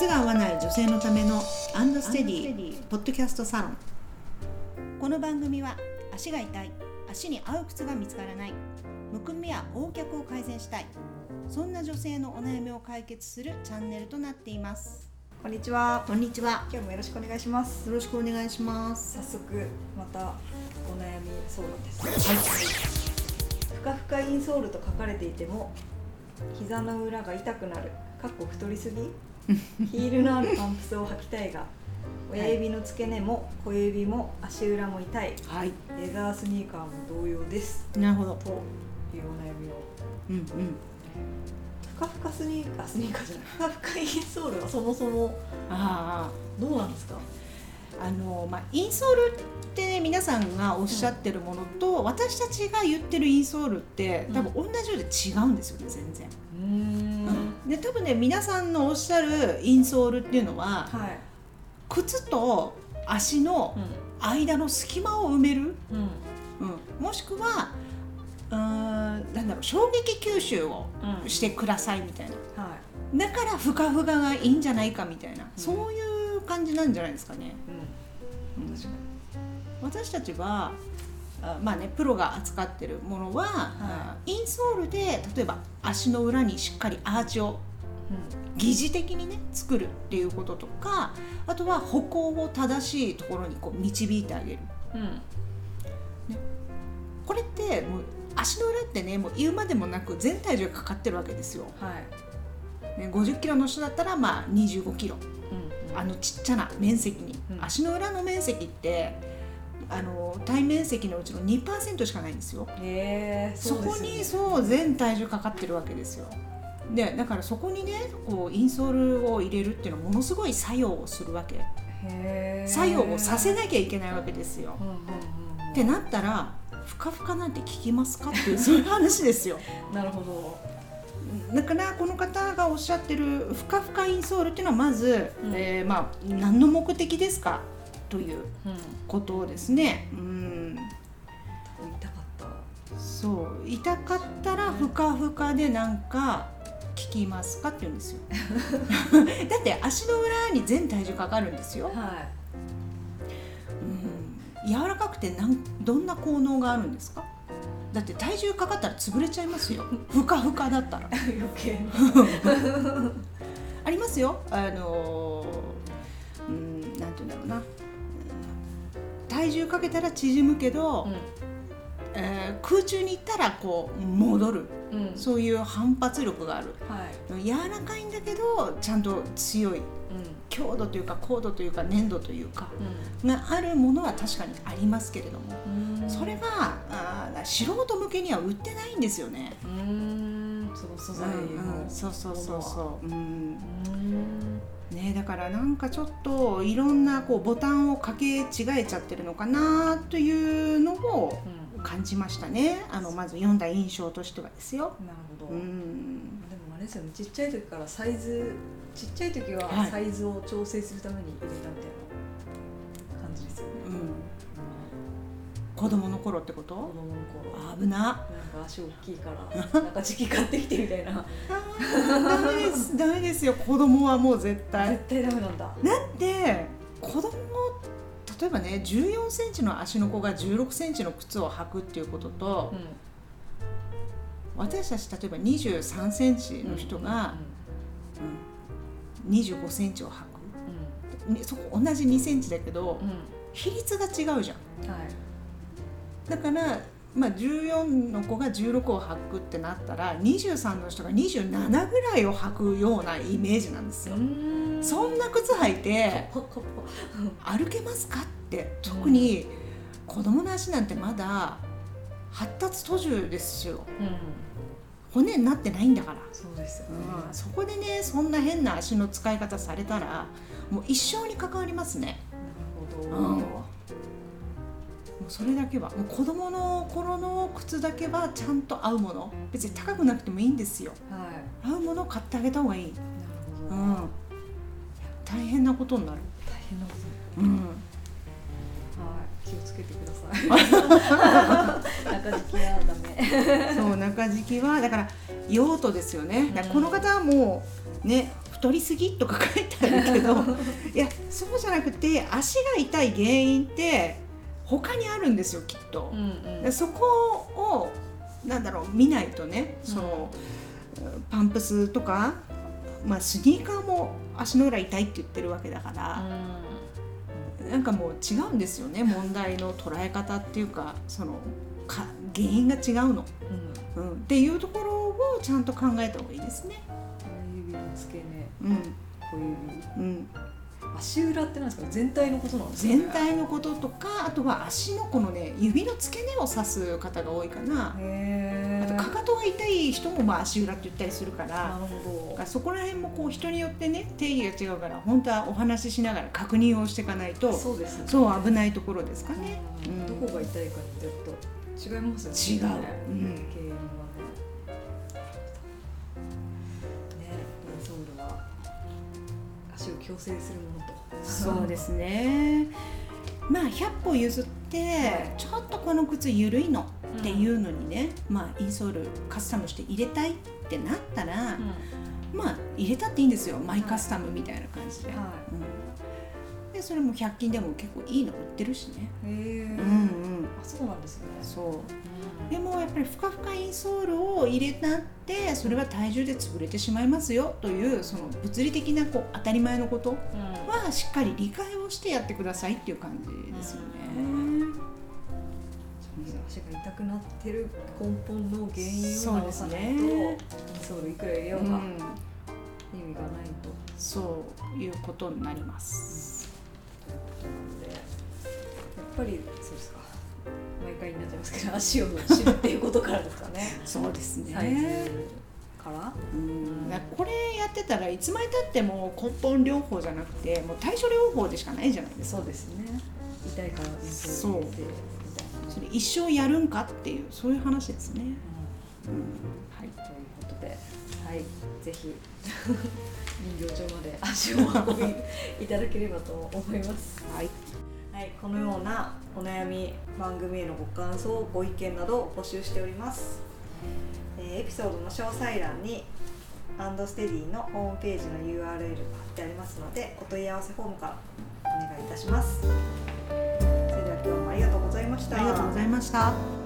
靴が合わない女性のためのアンドステディポッドキャストサロンこの番組は足が痛い足に合う靴が見つからないむくみや横脚を改善したいそんな女性のお悩みを解決するチャンネルとなっていますこんにちは。こんにちは今日もよろしくお願いします。よろしくお願いします早速またお悩み相談です。はいふかふかインソールと書かれていても膝の裏が痛くなる。かっこ太りすぎ？ヒールのあるパンプスを履きたいが、親指の付け根も小指も足裏も痛い。はいレザースニーカーも同様です。なるほどというお悩みを。うんうんふかふかスニーカースニーカーじゃない。ふかふかインソールはそもそもあどうなんですか？ああのまあインソールってね皆さんがおっしゃってるものと、私たちが言ってるインソールって多分同じようで違うんですよね全然。うーん。で多分ね皆さんのおっしゃるインソールっていうのははい。靴と足のう間の隙間を埋める、ん。うん。うん、もしくはうーんなんだろう衝撃吸収をうんしてくださいみたいなはい。だからふかふかがいいんじゃないかみたいな、んそういう感じなんじゃないですかね。うん。うん確か私たちはあまあねプロが扱ってるものは、あインソールで例えば足の裏にしっかりアーチを疑似的にね作るっていうこととかあとは歩行を正しいところにこう導いてあげるに。うん。これってもう足の裏ってねもう言うまでもなく全体重がかかってるわけですよ、はい。ね、50キロの人だったらまあ25キロうん。あのちっちゃな面積に、うん足の裏の面積ってあの体面積のうちの2%しかないんですよ。そこにうそう全体重かかってるわけですよでだからそこにねこうインソールを入れるっていうのはものすごい作用をするわけ。作用をさせなきゃいけないわけですようんうんうん。ってなったらふかふかなんて聞きますかっていうそういう話ですよ なるほど。だからこの方がおっしゃってるふかふかインソールっていうのはまず、うん。えーまあ、何の目的ですか？といううん。ことをですね。うん。痛かった。そう。痛かったらふかふかでなんか聞きますかって言うんですよ。だって足の裏に全体重かかるんですよ、はうん、柔らかくてなんどんな効能があるんですか？だって体重かかったら潰れちゃいますよふかふかだったらい。余計。ありますよあのーうんなんて言うんだろうなうん体重かけたら縮むけど、えー空中に行ったらこう戻るうん。うん。そういう反発力があるはい。柔らかいんだけどちゃんと強いうん。強度というか高度というか粘度というかうがあるものは確かにありますけれどもん。それがあー素人向けには売ってないんですよね。うーん。その素材うんうの。んそうそうそうそう、うん。ね、だからなんかちょっといろんなこうボタンをかけ違えちゃってるのかなというのをうん。感じましたねあのまず読んだ印象としてはですよ。なるほど。うんでもあれですよねちっちゃい時からサイズちっちゃい時ははいサイズを調整するために入れたみたいな子供の頃ってこと？子供の頃。あ危な。なんか足大きいからなんか時期買ってきてみたいな。ダメですダメですよ。子供はもう絶対。絶対ダメなんだ。だって子供例えばね1 4センチの足の子が1 6センチの靴を履くっていうことと、私たち例えば2 3センチの人が、うん、2 5センチを履く。ねそこ同じ2センチだけどうんうん。比率が違うじゃん。はいだから、まあ、14の子が16を履くってなったら23の人が27ぐらいを履くようなイメージなんですよ。ん。そんな靴履いて歩けますかって特に子供の足なんてまだ発達途中ですよ。うん。骨になってないんだから、そうですよね、うん、そこでねそんな変な足の使い方されたらもう一生に関わりますね。なるほど、うんそれだけは。もう子供の頃の靴だけはちゃんと合うもの。別に高くなくてもいいんですよ。はい。合うものを買ってあげた方がいい、うん、大変なことになる、大変なことうん、はい。気をつけてください。中敷きはダメ。そう中敷きはだから用途ですよね。この方はもうね太りすぎとか書いてあるけど。いやそうじゃなくて足が痛い原因って他にあるんですよきっと。う。んでそこをなんだろう見ないとねその、パンプスとか、まあ、スニーカーも足の裏痛いって言ってるわけだから、なんかもう違うんですよね問題の捉え方っていうかそのか原因が違うの、うん。うん、っていうところをちゃんと考えた方がいいですね。親指の付け根。うん。小指。うん、足裏ってなんですか？全体のことなんですか、ね、全体のこととかあとは足のこのね指の付け根を指す方が多いかな。あとかかとが痛い人もまあ足裏って言ったりするから。なるほだからそこら辺もこう人によってね定義が違うから本当はお話ししながら確認をしていかないとどそうですね。そう危ないところですかね。うん。どこが痛いかっていうと違いますよね。違う。うん。原因は足を矯正するものと。そうですね。まあ100歩譲ってちょっとこの靴緩いのっていうのにね、まあインソールカスタムして入れたいってなったら、まあ入れたっていいんですよ。マイカスタムみたいな感じで。はうん、でそれも100均でも結構いいの売ってるしね。いへえうんうん。あそうなんですねそう。でもやっぱりふかふかインソールを入れたってそれは体重で潰れてしまいますよというその物理的なこう当たり前のことはしっかり理解をしてやってくださいっていう感じですよね。足が痛くなってる根本の原因を直さないと、ねインソールいくら入れようが意味うん、がないと。そういうことになります。でやっぱりそうですか。毎回になっちゃいますけど足を知るっていうことからですかね。そうですね。から。うん、これやってたらいつまでたっても根本療法じゃなくてもう対処療法でしかないじゃないですか。そうですね。痛いからインソール入れてみたいな。それ一生やるんかっていうそういう話ですね。うん。うん、はい、ぜひ 人形町まで足をお運びいただければと思います。はい。はい、このようなお悩み、番組へのご感想、ご意見などを募集しております。えーエピソードの詳細欄にアンドステディのホームページの URL が貼ってありますので、お問い合わせフォームからお願いいたします。それでは今日もありがとうございました。ありがとうございました。